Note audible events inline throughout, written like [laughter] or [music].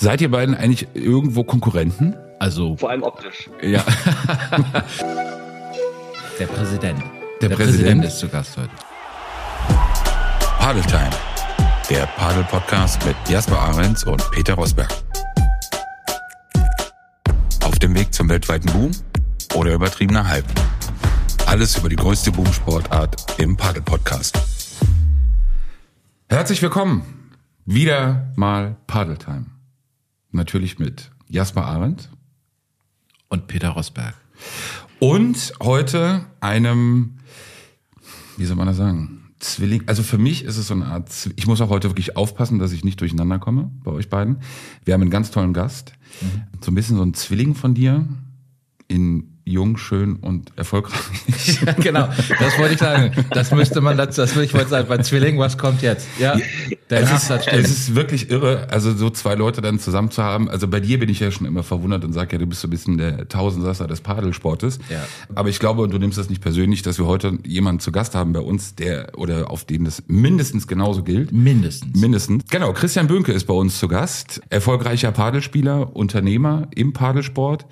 Seid ihr beiden eigentlich irgendwo Konkurrenten? Also Vor allem optisch. Ja. [laughs] der Präsident. Der Präsident? ist zu Gast heute. Padeltime, der Padel-Podcast mit Jasper Ahrens und Peter Rosberg. Auf dem Weg zum weltweiten Boom oder übertriebener Hype. Alles über die größte Boomsportart im Padel-Podcast. Herzlich willkommen. Wieder mal Padeltime. Natürlich mit Jasper Arendt Und Peter Rosberg. und heute einem, wie soll man das sagen, Zwilling. Also für mich ist es so eine Art, ich muss auch heute wirklich aufpassen, dass ich nicht durcheinander komme bei euch beiden. Wir haben einen ganz tollen Gast. So ein bisschen so ein Zwilling von dir in jung, schön und erfolgreich. [laughs] genau, das wollte ich sagen. Das müsste man dazu, das würde ich wollte sagen, bei Zwilling, was kommt jetzt? Ja, der Es ist, das es ist wirklich irre, also so zwei Leute dann zusammen zu haben. Also bei dir bin ich ja schon immer verwundert und sage ja, du bist so ein bisschen der Tausendsasser des Padelsportes. Ja. Aber ich glaube, du nimmst das nicht persönlich, dass wir heute jemanden zu Gast haben bei uns, der oder auf den das mindestens genauso gilt. Mindestens. Mindestens. Genau, Christian Bönke ist bei uns zu Gast. Erfolgreicher Padelspieler, Unternehmer im Padelsport.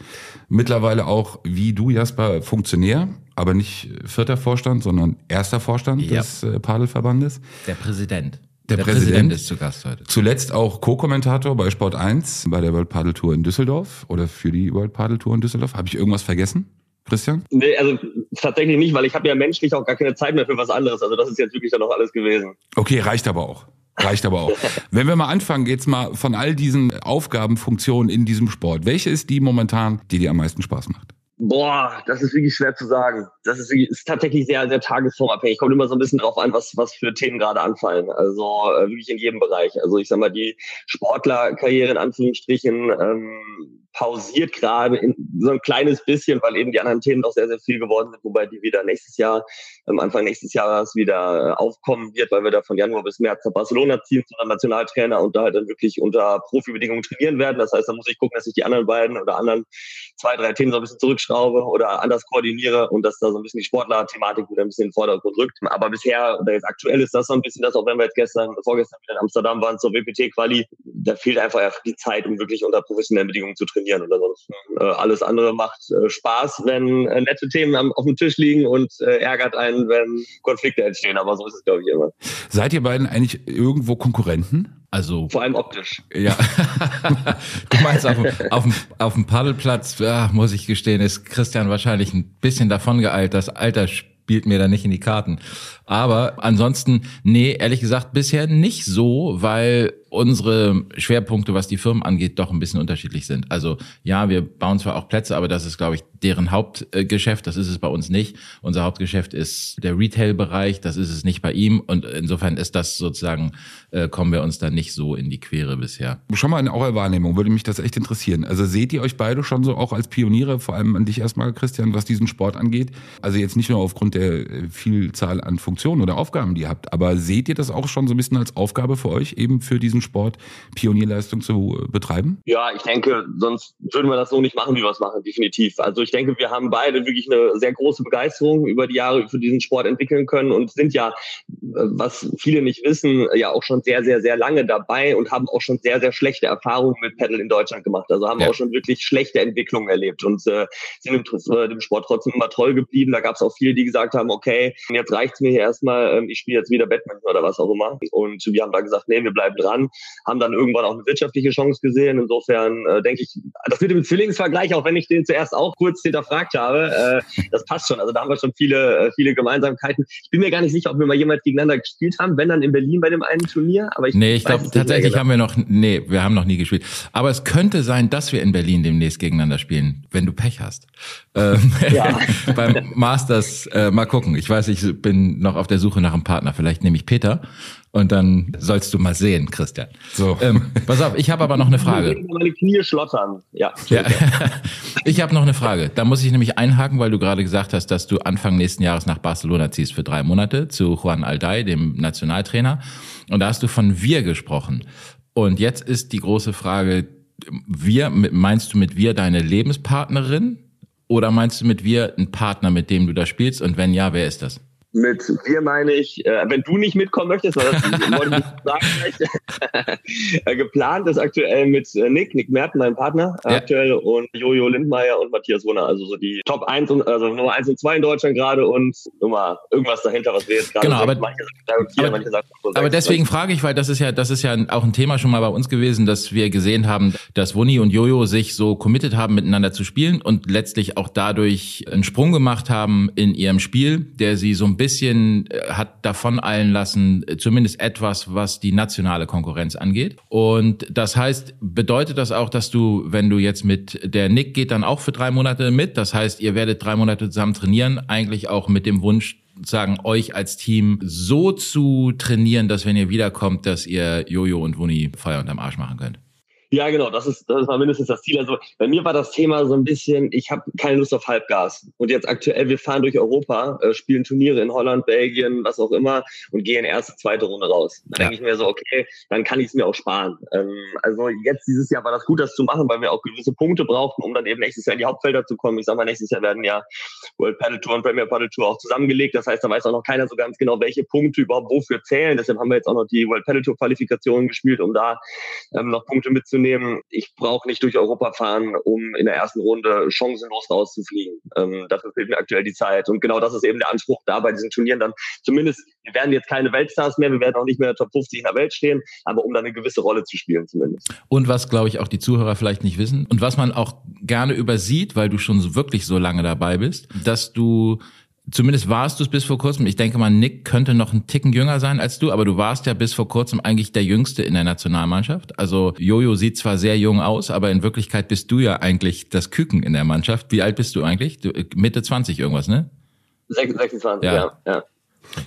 Mittlerweile auch, wie du, Jasper, Funktionär, aber nicht vierter Vorstand, sondern erster Vorstand Ja. des äh, Padelverbandes. Der Präsident. Der Präsident. ist zu Gast heute. Zuletzt auch Co-Kommentator bei Sport 1 bei der World Padel Tour in Düsseldorf oder für die World Padel Tour in Düsseldorf. Habe ich irgendwas vergessen, Christian? Nee, also tatsächlich nicht, weil ich habe ja menschlich auch gar keine Zeit mehr für was anderes. Also das ist jetzt wirklich dann auch alles gewesen. Okay, reicht aber auch. Reicht aber auch. [laughs] Wenn wir mal anfangen, jetzt mal von all diesen Aufgaben, Funktionen in diesem Sport. Welche ist die momentan, die dir am meisten Spaß macht? Boah, das ist wirklich schwer zu sagen. Das ist, wirklich, ist tatsächlich sehr, sehr tagesformabhängig. Kommt immer so ein bisschen drauf an, was, was für Themen gerade anfallen. Also äh, wirklich in jedem Bereich. Also ich sag mal, die Sportlerkarriere in Anführungsstrichen ähm, pausiert gerade so ein kleines bisschen, weil eben die anderen Themen doch sehr, sehr viel geworden sind, wobei die wieder nächstes Jahr, am Anfang nächstes Jahres wieder äh, aufkommen wird, weil wir da von Januar bis März nach Barcelona ziehen zu einem Nationaltrainer und da halt dann wirklich unter Profibedingungen trainieren werden. Das heißt, da muss ich gucken, dass ich die anderen beiden oder anderen zwei, drei Themen so ein bisschen zurückschraube oder anders koordiniere und dass da so ein bisschen die Sportler-Thematik wieder ein bisschen in den Vordergrund rückt. Aber bisher, oder jetzt aktuell ist das so ein bisschen das, auch wenn wir jetzt gestern, vorgestern wieder in Amsterdam waren zur WPT-Quali, da fehlt einfach die Zeit, um wirklich unter professionellen Bedingungen zu trainieren. Und ansonsten äh, alles andere macht äh, Spaß, wenn äh, nette Themen am, auf dem Tisch liegen und äh, ärgert einen, wenn Konflikte entstehen. Aber so ist es, glaube ich, immer. Seid ihr beiden eigentlich irgendwo Konkurrenten? Also, Vor allem optisch. ja. [laughs] du meinst, auf dem, auf dem, auf dem Paddelplatz, ja, muss ich gestehen, ist Christian wahrscheinlich ein bisschen davon geeilt. Das Alter spielt mir da nicht in die Karten. Aber ansonsten, nee, ehrlich gesagt, bisher nicht so, weil unsere Schwerpunkte, was die Firmen angeht, doch ein bisschen unterschiedlich sind. Also ja, wir bauen zwar auch Plätze, aber das ist, glaube ich, deren Hauptgeschäft. Das ist es bei uns nicht. Unser Hauptgeschäft ist der Retail-Bereich. Das ist es nicht bei ihm. Und insofern ist das sozusagen, äh, kommen wir uns da nicht so in die Quere bisher. Schon mal in eurer Wahrnehmung würde mich das echt interessieren. Also seht ihr euch beide schon so auch als Pioniere, vor allem an dich erstmal, Christian, was diesen Sport angeht? Also jetzt nicht nur aufgrund der äh, Vielzahl an Funktionen oder Aufgaben, die ihr habt, aber seht ihr das auch schon so ein bisschen als Aufgabe für euch, eben für diesen Sport Pionierleistung zu äh, betreiben? Ja, ich denke, sonst würden wir das so nicht machen, wie wir es machen, definitiv. Also ich denke, wir haben beide wirklich eine sehr große Begeisterung über die Jahre für diesen Sport entwickeln können und sind ja, äh, was viele nicht wissen, ja auch schon sehr, sehr, sehr lange dabei und haben auch schon sehr, sehr schlechte Erfahrungen mit Paddle in Deutschland gemacht. Also haben Ja. auch schon wirklich schlechte Entwicklungen erlebt und äh, sind im, äh, dem Sport trotzdem immer treu geblieben. Da gab es auch viele, die gesagt haben, okay, jetzt reicht's mir hier erstmal, ähm, ich spiele jetzt wieder Badminton oder was auch immer. Und wir haben da gesagt, nee, wir bleiben dran, haben dann irgendwann auch eine wirtschaftliche Chance gesehen. Insofern äh, denke ich, das mit dem Zwillingsvergleich, auch wenn ich den zuerst auch kurz hinterfragt habe, äh, das passt schon. Also da haben wir schon viele, äh, viele Gemeinsamkeiten. Ich bin mir gar nicht sicher, ob wir mal jemals gegeneinander gespielt haben, wenn dann in Berlin bei dem einen Turnier. Aber ich Nee, ich glaube tatsächlich genau. haben wir noch, nee, wir haben noch nie gespielt. Aber es könnte sein, dass wir in Berlin demnächst gegeneinander spielen, wenn du Pech hast. Ähm, [laughs] Ja. [laughs] beim Masters, äh, mal gucken. Ich weiß, ich bin noch auf der Suche nach einem Partner. Vielleicht nehme ich Peter und dann sollst du mal sehen, Christian. So. Ähm, pass auf, ich habe aber noch eine Frage. Meine Knie schlottern. Ja. Ja. [laughs] Ich habe noch eine Frage. Da muss ich nämlich einhaken, weil du gerade gesagt hast, dass du Anfang nächsten Jahres nach Barcelona ziehst für drei Monate zu Juan Alday, dem Nationaltrainer. Und da hast du von wir gesprochen. Und jetzt ist die große Frage, wir, meinst du mit wir deine Lebenspartnerin oder meinst du mit wir einen Partner, mit dem du da spielst? Und wenn ja, wer ist das? Mit wir meine ich, äh, wenn du nicht mitkommen möchtest, weil das [laughs] wollte ich sagen, äh, geplant ist aktuell mit äh, Nick, Nick Merten, mein Partner ja. aktuell, und Jojo Lindmeier und Matthias Wunner, also so die Top 1 und also Nummer 1 und 2 in Deutschland gerade und Nummer irgendwas dahinter, was wir jetzt gerade genau, aber, manche sagen, vier, aber, manche sagen so aber deswegen frage ich, weil das ist ja, das ist ja auch ein Thema schon mal bei uns gewesen, dass wir gesehen haben, dass Wunni und Jojo sich so committed haben, miteinander zu spielen und letztlich auch dadurch einen Sprung gemacht haben in ihrem Spiel, der sie so ein bisschen äh, hat davon eilen lassen, äh, zumindest etwas, was die nationale Konkurrenz angeht. Und das heißt, bedeutet das auch, dass du, wenn du jetzt mit der Nick geht dann auch für drei Monate mit, das heißt, ihr werdet drei Monate zusammen trainieren, eigentlich auch mit dem Wunsch, sagen, euch als Team so zu trainieren, dass wenn ihr wiederkommt, dass ihr Jojo und Wuni Feuer unterm Arsch machen könnt? Ja, genau, das ist, das war mindestens das Ziel. Also bei mir war das Thema so ein bisschen, ich habe keine Lust auf Halbgas. Und jetzt aktuell, wir fahren durch Europa, äh, spielen Turniere in Holland, Belgien, was auch immer und gehen erste, zweite Runde raus. Dann ja. denke ich mir so, okay, dann kann ich es mir auch sparen. Ähm, also jetzt dieses Jahr war das gut, das zu machen, weil wir auch gewisse Punkte brauchten, um dann eben nächstes Jahr in die Hauptfelder zu kommen. Ich sag mal, nächstes Jahr werden ja World Paddle Tour und Premier Paddle Tour auch zusammengelegt. Das heißt, da weiß auch noch keiner so ganz genau, welche Punkte überhaupt wofür zählen. Deshalb haben wir jetzt auch noch die World Paddle Tour Qualifikation gespielt, um da ähm, noch Punkte mitzunehmen. Ich brauche nicht durch Europa fahren, um in der ersten Runde chancenlos rauszufliegen. Ähm, dafür fehlt mir aktuell die Zeit. Und genau das ist eben der Anspruch da bei diesen Turnieren dann. Zumindest, wir werden jetzt keine Weltstars mehr, wir werden auch nicht mehr in der Top 50 in der Welt stehen, aber um dann eine gewisse Rolle zu spielen zumindest. Und was, glaube ich, auch die Zuhörer vielleicht nicht wissen und was man auch gerne übersieht, weil du schon wirklich so lange dabei bist, dass du Zumindest warst du es bis vor kurzem. Ich denke mal, Nick könnte noch einen Ticken jünger sein als du, aber du warst ja bis vor kurzem eigentlich der Jüngste in der Nationalmannschaft. Also Jojo sieht zwar sehr jung aus, aber in Wirklichkeit bist du ja eigentlich das Küken in der Mannschaft. Wie alt bist du eigentlich? Du, Mitte 20 irgendwas, ne? 26, ja. ja. ja.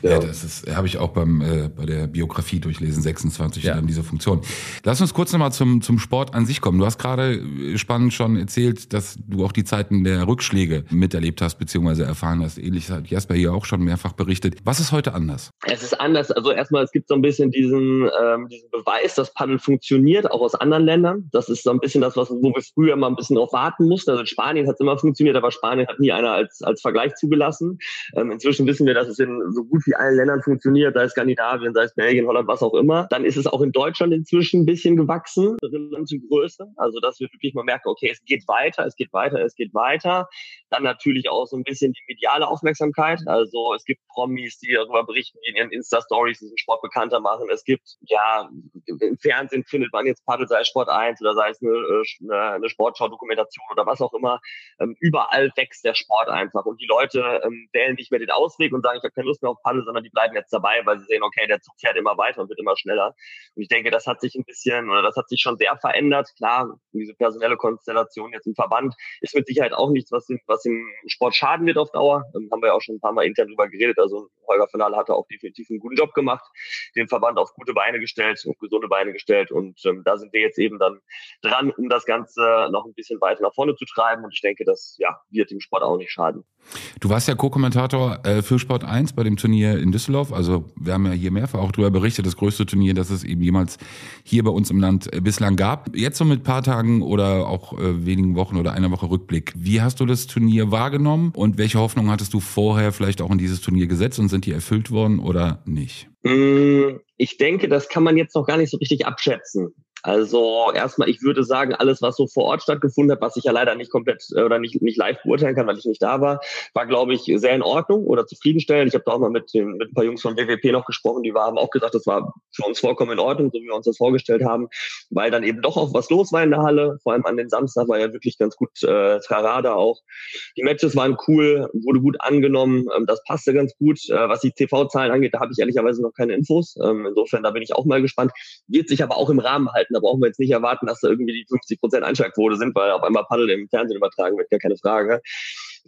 Ja, ja das ist habe ich auch beim äh, bei der Biografie durchlesen 26 ja. dann diese Funktion. Lass uns kurz nochmal zum zum Sport an sich kommen. Du hast gerade äh, spannend schon erzählt, dass du auch die Zeiten der Rückschläge miterlebt hast beziehungsweise erfahren hast. Ähnlich hat Jasper hier auch schon mehrfach berichtet. Was ist heute anders? Es ist anders. Also erstmal es gibt so ein bisschen diesen ähm, diesen Beweis, dass Paddeln funktioniert, auch aus anderen Ländern. Das ist so ein bisschen das, was wo wir früher mal ein bisschen drauf warten mussten. Also in Spanien hat es immer funktioniert, aber Spanien hat nie einer als als Vergleich zugelassen. Ähm, inzwischen wissen wir, dass es in so gut wie allen Ländern funktioniert, sei es Skandinavien, sei es Belgien, Holland, was auch immer. Dann ist es auch in Deutschland inzwischen ein bisschen gewachsen, relative Größe. Also, dass wir wirklich mal merken, okay, es geht weiter, es geht weiter, es geht weiter. Dann natürlich auch so ein bisschen die mediale Aufmerksamkeit. Also, es gibt Promis, die darüber berichten, die in ihren Insta-Stories diesen Sport bekannter machen. Es gibt, ja, im Fernsehen findet man jetzt Paddel, sei es Sport 1 oder sei es eine, eine, eine Sportschau-Dokumentation oder was auch immer. Ähm, überall wächst der Sport einfach. Und die Leute ähm, wählen nicht mehr den Ausweg und sagen, ich habe keine Lust mehr auf Paddel, sondern die bleiben jetzt dabei, weil sie sehen, okay, der Zug fährt immer weiter und wird immer schneller. Und ich denke, das hat sich ein bisschen oder das hat sich schon sehr verändert. Klar, diese personelle Konstellation jetzt im Verband ist mit Sicherheit auch nichts, was, im, was im Sport schaden wird auf Dauer. Ähm, haben wir ja auch schon ein paar Mal intern drüber geredet. Also Holger Finale hat auch definitiv einen guten Job gemacht, den Verband auf gute Beine gestellt und gesunde Beine gestellt. Und ähm, da sind wir jetzt eben dann dran, um das Ganze noch ein bisschen weiter nach vorne zu treiben. Und ich denke, das ja, wird dem Sport auch nicht schaden. Du warst ja Co-Kommentator äh, für Sport 1 bei dem Turnier in Düsseldorf. Also wir haben ja hier mehrfach auch darüber berichtet, das größte Turnier, das es eben jemals hier bei uns im Land äh, bislang gab. Jetzt so mit paar Tagen oder auch äh, wenigen Wochen oder einer Woche Rückblick. Wie hast du das Turnier wahrgenommen und welche Hoffnung hattest du vorher vielleicht auch in dieses Turnier gesetzt und sind die erfüllt worden oder nicht? Mm, ich denke, das kann man jetzt noch gar nicht so richtig abschätzen. Also erstmal, ich würde sagen, alles, was so vor Ort stattgefunden hat, was ich ja leider nicht komplett äh, oder nicht, nicht live beurteilen kann, weil ich nicht da war, war, glaube ich, sehr in Ordnung oder zufriedenstellend. Ich habe da auch mal mit, den, mit ein paar Jungs von WWP noch gesprochen, die haben auch gesagt, das war für uns vollkommen in Ordnung, so wie wir uns das vorgestellt haben, weil dann eben doch auch was los war in der Halle. Vor allem an den Samstag war ja wirklich ganz gut äh, Trarada auch. Die Matches waren cool, wurde gut angenommen, ähm, das passte ganz gut. Äh, was die TV-Zahlen angeht, da habe ich ehrlicherweise noch keine Infos. Ähm, insofern, da bin ich auch mal gespannt. Wird sich aber auch im Rahmen halten. Da brauchen wir jetzt nicht erwarten, dass da irgendwie die 50 Prozent Einschlagquote sind, weil auf einmal Paddel im Fernsehen übertragen wird, gar keine Frage.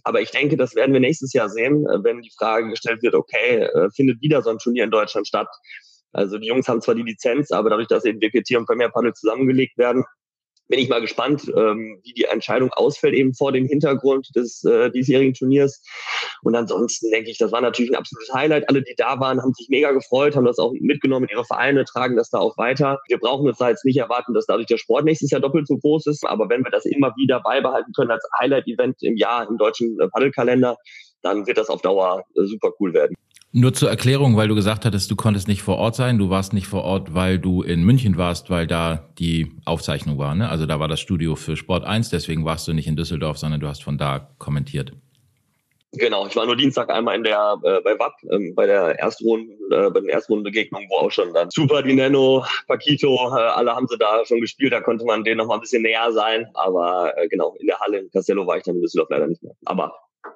Aber ich denke, das werden wir nächstes Jahr sehen, äh, wenn die Frage gestellt wird, okay, äh, findet wieder so ein Turnier in Deutschland statt? Also die Jungs haben zwar die Lizenz, aber dadurch, dass eben WPT und Premier Paddle zusammengelegt werden, bin ich mal gespannt, ähm, wie die Entscheidung ausfällt, eben vor dem Hintergrund des äh, diesjährigen Turniers. Und ansonsten denke ich, das war natürlich ein absolutes Highlight. Alle, die da waren, haben sich mega gefreut, haben das auch mitgenommen in ihre Vereine, tragen das da auch weiter. Wir brauchen uns da jetzt nicht erwarten, dass dadurch der Sport nächstes Jahr doppelt so groß ist. Aber wenn wir das immer wieder beibehalten können als Highlight-Event im Jahr im deutschen äh, Paddelkalender, dann wird das auf Dauer äh, super cool werden. Nur zur Erklärung, weil du gesagt hattest, du konntest nicht vor Ort sein. Du warst nicht vor Ort, weil du in München warst, weil da die Aufzeichnung war. Ne? Also da war das Studio für Sport 1, deswegen warst du nicht in Düsseldorf, sondern du hast von da kommentiert. Genau, ich war nur Dienstag einmal in der äh, bei WAP ähm, bei der Erstrunden, äh, bei den Erstrundenbegegnungen, wo auch schon dann Super Dineno, Paquito, äh, alle haben sie da schon gespielt, da konnte man denen noch mal ein bisschen näher sein. Aber äh, genau, in der Halle in Castello war ich dann in Düsseldorf leider nicht mehr. Aber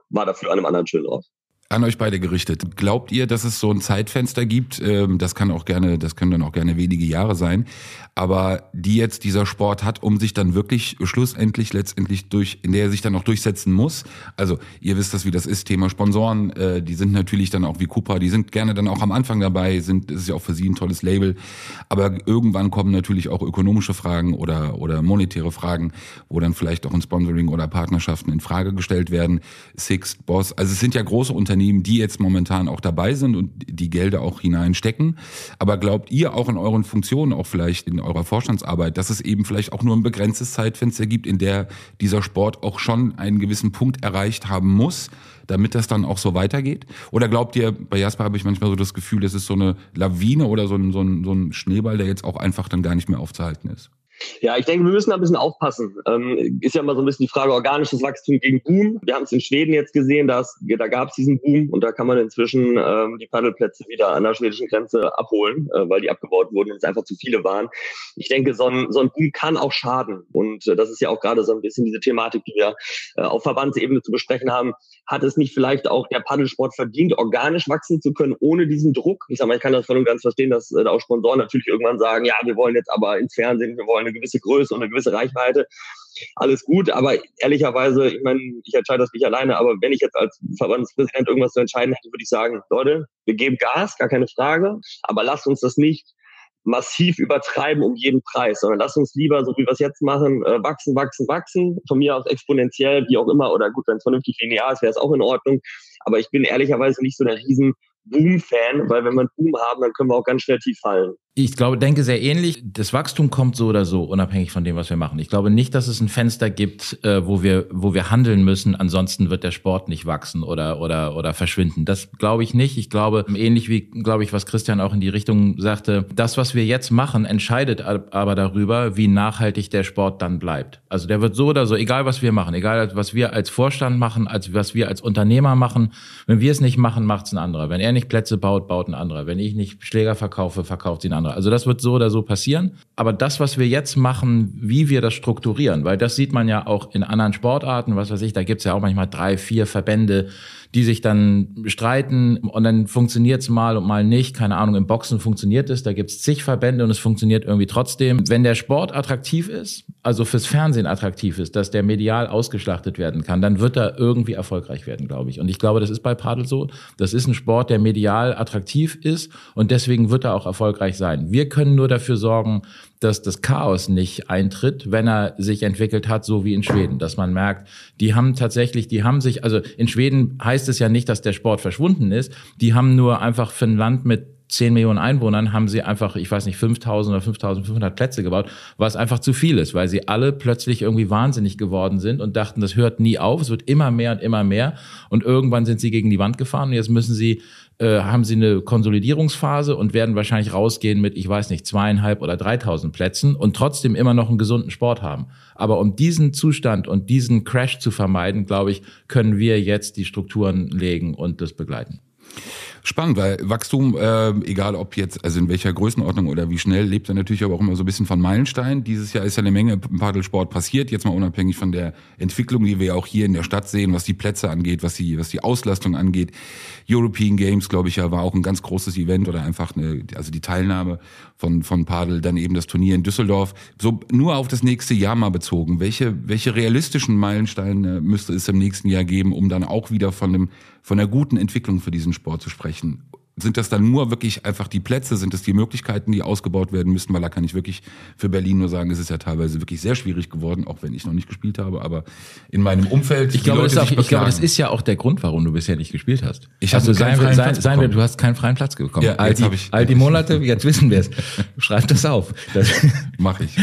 war dafür an einem anderen schönen Ort an euch beide gerichtet. Glaubt ihr, dass es so ein Zeitfenster gibt? Ähm, das kann auch gerne, das können dann auch gerne wenige Jahre sein, aber die jetzt dieser Sport hat, um sich dann wirklich schlussendlich letztendlich durch, in der er sich dann auch durchsetzen muss. Also ihr wisst das, wie das ist. Thema Sponsoren, äh, die sind natürlich dann auch wie Cooper, die sind gerne dann auch am Anfang dabei, sind, das ist ja auch für sie ein tolles Label. Aber irgendwann kommen natürlich auch ökonomische Fragen oder oder monetäre Fragen, wo dann vielleicht auch ein Sponsoring oder Partnerschaften in Frage gestellt werden. Six, Boss, also es sind ja große Unternehmen Unternehmen, die jetzt momentan auch dabei sind und die Gelder auch hineinstecken. Aber glaubt ihr auch in euren Funktionen, auch vielleicht in eurer Vorstandsarbeit, dass es eben vielleicht auch nur ein begrenztes Zeitfenster gibt, in der dieser Sport auch schon einen gewissen Punkt erreicht haben muss, damit das dann auch so weitergeht? Oder glaubt ihr, bei Jasper habe ich manchmal so das Gefühl, das ist so eine Lawine oder so ein, so ein, so ein Schneeball, der jetzt auch einfach dann gar nicht mehr aufzuhalten ist? Ja, ich denke, wir müssen da ein bisschen aufpassen. Ähm, ist ja immer so ein bisschen die Frage organisches Wachstum gegen Boom. Wir haben es in Schweden jetzt gesehen, dass, da gab es diesen Boom und da kann man inzwischen ähm, die Paddelplätze wieder an der schwedischen Grenze abholen, äh, weil die abgebaut wurden und es einfach zu viele waren. Ich denke, so ein, so ein Boom kann auch schaden. Und äh, das ist ja auch gerade so ein bisschen diese Thematik, die wir äh, auf Verbandsebene zu besprechen haben. Hat es nicht vielleicht auch der Paddelsport verdient, organisch wachsen zu können, ohne diesen Druck? Ich sag mal, ich kann das voll und ganz verstehen, dass äh, auch Sponsoren natürlich irgendwann sagen, ja, wir wollen jetzt aber ins Fernsehen, wir wollen eine gewisse Größe und eine gewisse Reichweite. Alles gut, aber ehrlicherweise, ich meine, ich entscheide das nicht alleine, aber wenn ich jetzt als Verbandspräsident irgendwas zu entscheiden hätte, würde ich sagen, Leute, wir geben Gas, gar keine Frage, aber lasst uns das nicht massiv übertreiben um jeden Preis, sondern lass uns lieber, so wie wir es jetzt machen, äh, wachsen, wachsen, wachsen, von mir aus exponentiell, wie auch immer, oder gut, wenn es vernünftig linear ist, wäre es auch in Ordnung. Aber ich bin ehrlicherweise nicht so der riesen Boom-Fan, weil wenn wir einen Boom haben, dann können wir auch ganz schnell tief fallen. Ich glaube, denke sehr ähnlich. Das Wachstum kommt so oder so, unabhängig von dem, was wir machen. Ich glaube nicht, dass es ein Fenster gibt, äh, wo wir, wo wir handeln müssen. Ansonsten wird der Sport nicht wachsen oder, oder, oder verschwinden. Das glaube ich nicht. Ich glaube, ähnlich wie, glaube ich, was Christian auch in die Richtung sagte, das, was wir jetzt machen, entscheidet aber darüber, wie nachhaltig der Sport dann bleibt. Also der wird so oder so, egal was wir machen, egal was wir als Vorstand machen, als was wir als Unternehmer machen. Wenn wir es nicht machen, macht es ein anderer. Wenn er nicht Plätze baut, baut ein anderer. Wenn ich nicht Schläger verkaufe, verkauft sie ein anderer andere. Also das wird so oder so passieren. Aber das, was wir jetzt machen, wie wir das strukturieren, weil das sieht man ja auch in anderen Sportarten, was weiß ich, da gibt's ja auch manchmal drei, vier Verbände, die sich dann streiten und dann funktioniert's mal und mal nicht. Keine Ahnung, im Boxen funktioniert es, da gibt's zig Verbände und es funktioniert irgendwie trotzdem. Wenn der Sport attraktiv ist, also fürs Fernsehen attraktiv ist, dass der medial ausgeschlachtet werden kann, dann wird er irgendwie erfolgreich werden, glaube ich. Und ich glaube, das ist bei Padel so. Das ist ein Sport, der medial attraktiv ist und deswegen wird er auch erfolgreich sein. Wir können nur dafür sorgen, dass das Chaos nicht eintritt, wenn er sich entwickelt hat, so wie in Schweden. Dass man merkt, die haben tatsächlich, die haben sich, also in Schweden heißt es ja nicht, dass der Sport verschwunden ist. Die haben nur einfach für ein Land mit 10 Millionen Einwohnern haben sie einfach, ich weiß nicht, 5000 oder 5500 Plätze gebaut, was einfach zu viel ist, weil sie alle plötzlich irgendwie wahnsinnig geworden sind und dachten, das hört nie auf, es wird immer mehr und immer mehr und irgendwann sind sie gegen die Wand gefahren und jetzt müssen sie äh, haben sie eine Konsolidierungsphase und werden wahrscheinlich rausgehen mit, ich weiß nicht, zweieinhalb oder dreitausend Plätzen und trotzdem immer noch einen gesunden Sport haben. Aber um diesen Zustand und diesen Crash zu vermeiden, glaube ich, können wir jetzt die Strukturen legen und das begleiten. Spannend, weil Wachstum, äh, egal ob jetzt, also in welcher Größenordnung oder wie schnell, lebt er natürlich aber auch immer so ein bisschen von Meilenstein. Dieses Jahr ist ja eine Menge im Paddelsport passiert, jetzt mal unabhängig von der Entwicklung, die wir auch hier in der Stadt sehen, was die Plätze angeht, was die, was die Auslastung angeht. European Games, glaube ich ja, war auch ein ganz großes Event oder einfach eine, also die Teilnahme von, von Padel, dann eben das Turnier in Düsseldorf. So nur auf das nächste Jahr mal bezogen. Welche, welche realistischen Meilensteine müsste es im nächsten Jahr geben, um dann auch wieder von dem, von einer guten Entwicklung für diesen Sport zu sprechen? Sind das dann nur wirklich einfach die Plätze? Sind das die Möglichkeiten, die ausgebaut werden müssten? Weil da kann ich wirklich für Berlin nur sagen, es ist ja teilweise wirklich sehr schwierig geworden, auch wenn ich noch nicht gespielt habe. Aber in meinem Umfeld, ich glaube, das, auch, ich glaube, das ist ja auch der Grund, warum du bisher nicht gespielt hast. Ich also sein, sein, sein, sein wir, du hast keinen freien Platz bekommen. Ja, all, die, ich, all die Monate, jetzt wissen wir es. Schreib das auf. Das Mach ich.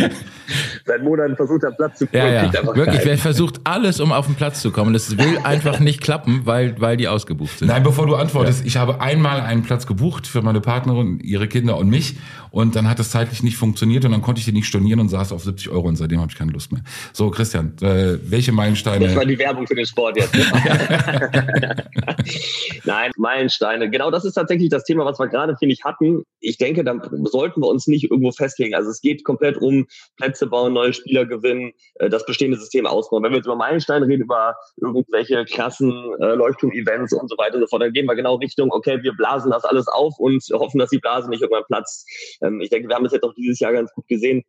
Seit Monaten versucht er Platz zu bekommen. Ja, ja. Wirklich, wer versucht alles, um auf den Platz zu kommen. Das will einfach nicht klappen, weil, weil die ausgebucht sind. Nein, bevor du antwortest, ja. ich habe einmal einen Platz gebucht für meine Partnerin, ihre Kinder und mich. Und dann hat es zeitlich nicht funktioniert und dann konnte ich den nicht stornieren und saß auf 70 Euro und seitdem habe ich keine Lust mehr. So, Christian, äh, welche Meilensteine? Das war die Werbung für den Sport jetzt. [laughs] [laughs] Nein, Meilensteine. Genau das ist tatsächlich das Thema, was wir gerade, finde ich, hatten. Ich denke, da sollten wir uns nicht irgendwo festlegen. Also es geht komplett um Plätze bauen, neue Spieler gewinnen, äh, das bestehende System ausbauen. Wenn wir jetzt über Meilensteine reden, über irgendwelche krassen äh, Leuchtturm-Events und so weiter und so fort, dann gehen wir genau Richtung, okay, wir blasen das alles auf und hoffen, dass die Blase nicht irgendwann platzt. Ähm, ich denke, wir haben es jetzt auch dieses Jahr ganz gut gesehen,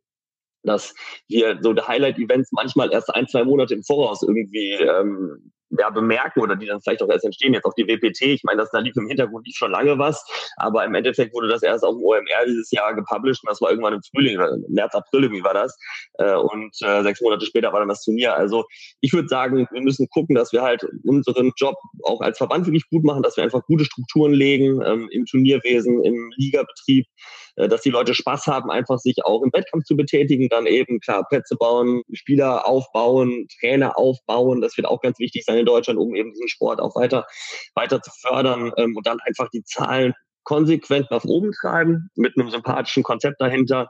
dass wir so Highlight-Events manchmal erst ein, zwei Monate im Voraus irgendwie ähm, ja, bemerken oder die dann vielleicht auch erst entstehen. Jetzt auch die WPT, ich meine, das da lief im Hintergrund nicht schon lange was, aber im Endeffekt wurde das erst auf dem OMR dieses Jahr gepublished und das war irgendwann im Frühling, März, April, wie war das? Äh, und äh, sechs Monate später war dann das Turnier. Also ich würde sagen, wir müssen gucken, dass wir halt unseren Job auch als Verband wirklich gut machen, dass wir einfach gute Strukturen legen ähm, im Turnierwesen, im Ligabetrieb, dass die Leute Spaß haben, einfach sich auch im Wettkampf zu betätigen, dann eben klar Plätze bauen, Spieler aufbauen, Trainer aufbauen. Das wird auch ganz wichtig sein in Deutschland, um eben diesen Sport auch weiter, weiter zu fördern ähm, und dann einfach die Zahlen konsequent nach oben treiben mit einem sympathischen Konzept dahinter.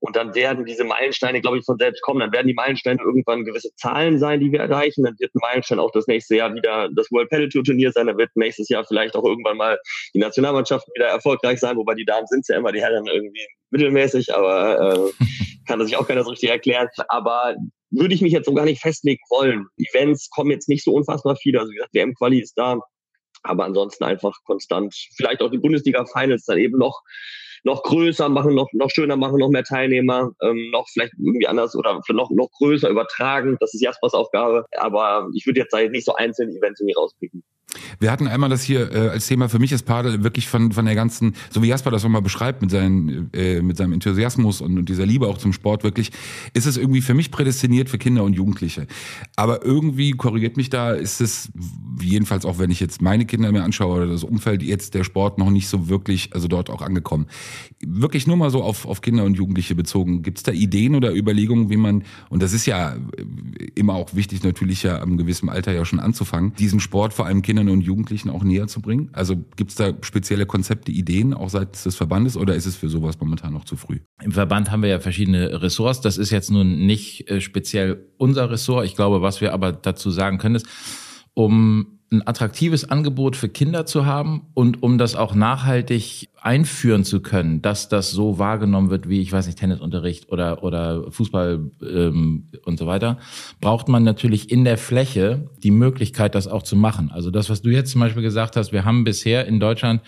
Und dann werden diese Meilensteine, glaube ich, von selbst kommen. Dann werden die Meilensteine irgendwann gewisse Zahlen sein, die wir erreichen. Dann wird ein Meilenstein auch das nächste Jahr wieder das World Pedal Tour Turnier sein. Dann wird nächstes Jahr vielleicht auch irgendwann mal die Nationalmannschaft wieder erfolgreich sein. Wobei die Damen sind ja immer, die Herren irgendwie mittelmäßig, aber äh, kann das sich auch keiner so richtig erklären. Aber würde ich mich jetzt so gar nicht festlegen wollen. Events kommen jetzt nicht so unfassbar viele. Also wie gesagt, WM-Quali ist da. Aber ansonsten einfach konstant. Vielleicht auch die Bundesliga-Finals dann eben noch noch größer machen, noch, noch schöner machen, noch mehr Teilnehmer, ähm, noch vielleicht irgendwie anders oder noch, noch größer übertragen. Das ist Jaspers Aufgabe. Aber ich würde jetzt nicht so einzelne Events irgendwie rauspicken. Wir hatten einmal das hier äh, als Thema, für mich ist Padel wirklich von, von der ganzen, so wie Jasper das nochmal beschreibt, mit, seinen, äh, mit seinem Enthusiasmus und, und dieser Liebe auch zum Sport wirklich, ist es irgendwie für mich prädestiniert für Kinder und Jugendliche. Aber irgendwie, korrigiert mich da, ist es, jedenfalls auch wenn ich jetzt meine Kinder mir anschaue oder das Umfeld, jetzt der Sport noch nicht so wirklich, also dort auch angekommen. Wirklich nur mal so auf, auf Kinder und Jugendliche bezogen. Gibt es da Ideen oder Überlegungen, wie man, und das ist ja immer auch wichtig, natürlich ja am gewissen Alter ja schon anzufangen, diesen Sport vor allem Kindern und Jugendlichen auch näher zu bringen? Also gibt es da spezielle Konzepte, Ideen auch seitens des Verbandes oder ist es für sowas momentan noch zu früh? Im Verband haben wir ja verschiedene Ressorts. Das ist jetzt nun nicht äh, speziell unser Ressort. Ich glaube, was wir aber dazu sagen können, ist, um ein attraktives Angebot für Kinder zu haben und um das auch nachhaltig einführen zu können, dass das so wahrgenommen wird wie, ich weiß nicht, Tennisunterricht oder, oder Fußball ähm, und so weiter, braucht man natürlich in der Fläche die Möglichkeit, das auch zu machen. Also das, was du jetzt zum Beispiel gesagt hast, wir haben bisher in Deutschland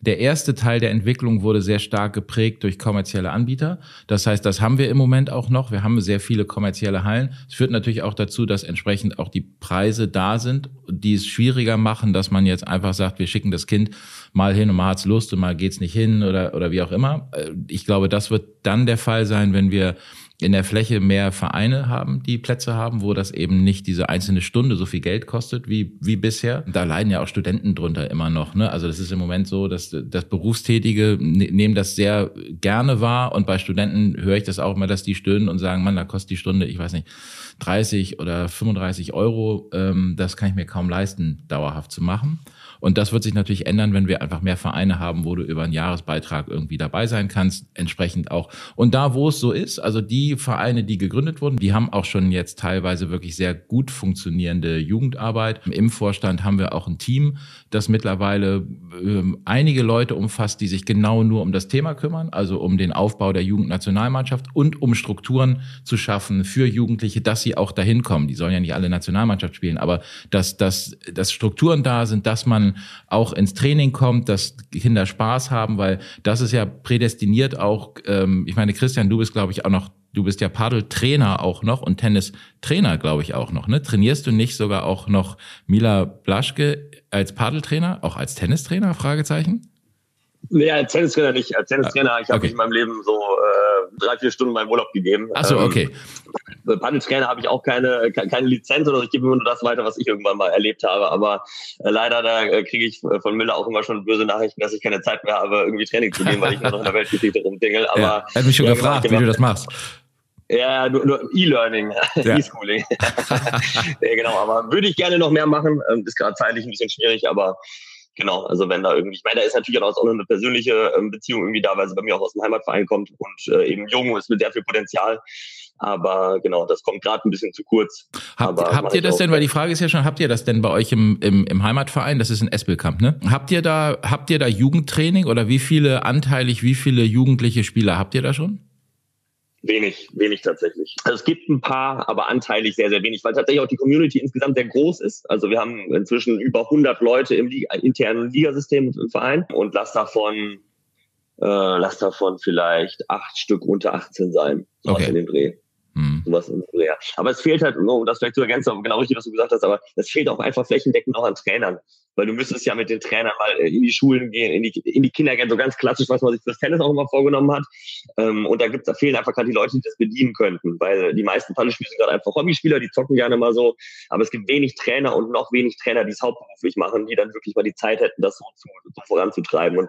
der erste Teil der Entwicklung wurde sehr stark geprägt durch kommerzielle Anbieter. Das heißt, das haben wir im Moment auch noch. Wir haben sehr viele kommerzielle Hallen. Es führt natürlich auch dazu, dass entsprechend auch die Preise da sind, die es schwieriger machen, dass man jetzt einfach sagt, wir schicken das Kind mal hin und mal hat's Lust und mal geht's nicht hin oder, oder wie auch immer. Äh, ich glaube, das wird dann der Fall sein, wenn wir in der Fläche mehr Vereine haben, die Plätze haben, wo das eben nicht diese einzelne Stunde so viel Geld kostet wie, wie bisher. Da leiden ja auch Studenten drunter immer noch. Ne? Also das ist im Moment so, dass das Berufstätige ne, nehmen das sehr gerne wahr und bei Studenten höre ich das auch immer, dass die stöhnen und sagen, man, da kostet die Stunde, ich weiß nicht, 30 oder 35 Euro. Ähm, das kann ich mir kaum leisten, dauerhaft zu machen. Und das wird sich natürlich ändern, wenn wir einfach mehr Vereine haben, wo du über einen Jahresbeitrag irgendwie dabei sein kannst, entsprechend auch. Und da, wo es so ist, also die Vereine, die gegründet wurden, die haben auch schon jetzt teilweise wirklich sehr gut funktionierende Jugendarbeit. Im Vorstand haben wir auch ein Team, das mittlerweile äh, einige Leute umfasst, die sich genau nur um das Thema kümmern, also um den Aufbau der Jugendnationalmannschaft und um Strukturen zu schaffen für Jugendliche, dass sie auch dahin kommen. Die sollen ja nicht alle Nationalmannschaft spielen, aber dass, dass, dass Strukturen da sind, dass man auch ins Training kommt, dass Kinder Spaß haben, weil das ist ja prädestiniert auch, ähm, ich meine, Christian, du bist, glaube ich, auch noch du bist ja Paddeltrainer auch noch und Tennistrainer, glaube ich, auch noch. Ne? Trainierst du nicht sogar auch noch Mila Blaschke als Paddeltrainer, auch als Tennistrainer? Fragezeichen. Nee, als Tennistrainer nicht. Als Tennistrainer, ich habe okay. in meinem Leben so äh, drei, vier Stunden meinen Urlaub gegeben. Ach so, ähm, okay. Paddeltrainer habe ich auch keine, keine Lizenz oder ich gebe immer nur das weiter, was ich irgendwann mal erlebt habe. Aber äh, leider, da äh, kriege ich von Müller auch immer schon böse Nachrichten, dass ich keine Zeit mehr habe, irgendwie Training zu geben, weil ich nur noch in der Weltgeschichte [laughs] rumdingel. Aber ja, er hat mich schon ja, gefragt, wie du das machst. Ja, nur, nur E-Learning, [laughs] ja. E-Schooling. [laughs] ja, genau, aber würde ich gerne noch mehr machen. Ähm, ist gerade zeitlich ein bisschen schwierig, aber genau, also wenn da irgendwie, ich meine, da ist natürlich auch noch eine persönliche ähm, Beziehung irgendwie da, weil sie bei mir auch aus dem Heimatverein kommt und äh, eben jung ist mit sehr viel Potenzial. Aber genau, das kommt gerade ein bisschen zu kurz. Habt, habt ihr das denn, weil die Frage ist ja schon, habt ihr das denn bei euch im, im, im Heimatverein? Das ist in Espelkamp, ne? Habt ihr da, habt ihr da Jugendtraining oder wie viele anteilig, wie viele jugendliche Spieler habt ihr da schon? Wenig, wenig tatsächlich. Also es gibt ein paar, aber anteilig sehr, sehr wenig, weil tatsächlich auch die Community insgesamt sehr groß ist. Also wir haben inzwischen über 100 Leute im Liga, internen Ligasystem im Verein und lass davon, äh, lass davon vielleicht acht Stück unter 18 sein. Okay. in dem Dreh. Mhm. Sowas ja. Aber es fehlt halt, um das vielleicht zu ergänzen, genau richtig, was du gesagt hast, aber es fehlt auch einfach flächendeckend auch an Trainern. Weil du müsstest ja mit den Trainern mal in die Schulen gehen, in die, in die Kindergärten, so ganz klassisch, was man sich fürs Tennis auch immer vorgenommen hat. Ähm, und da gibt's, da fehlen einfach gerade die Leute, die das bedienen könnten. Weil die meisten Paddelspieler sind gerade einfach Hobbyspieler, die zocken gerne mal so. Aber es gibt wenig Trainer und noch wenig Trainer, die es hauptberuflich machen, die dann wirklich mal die Zeit hätten, das so, zu, so voranzutreiben. Und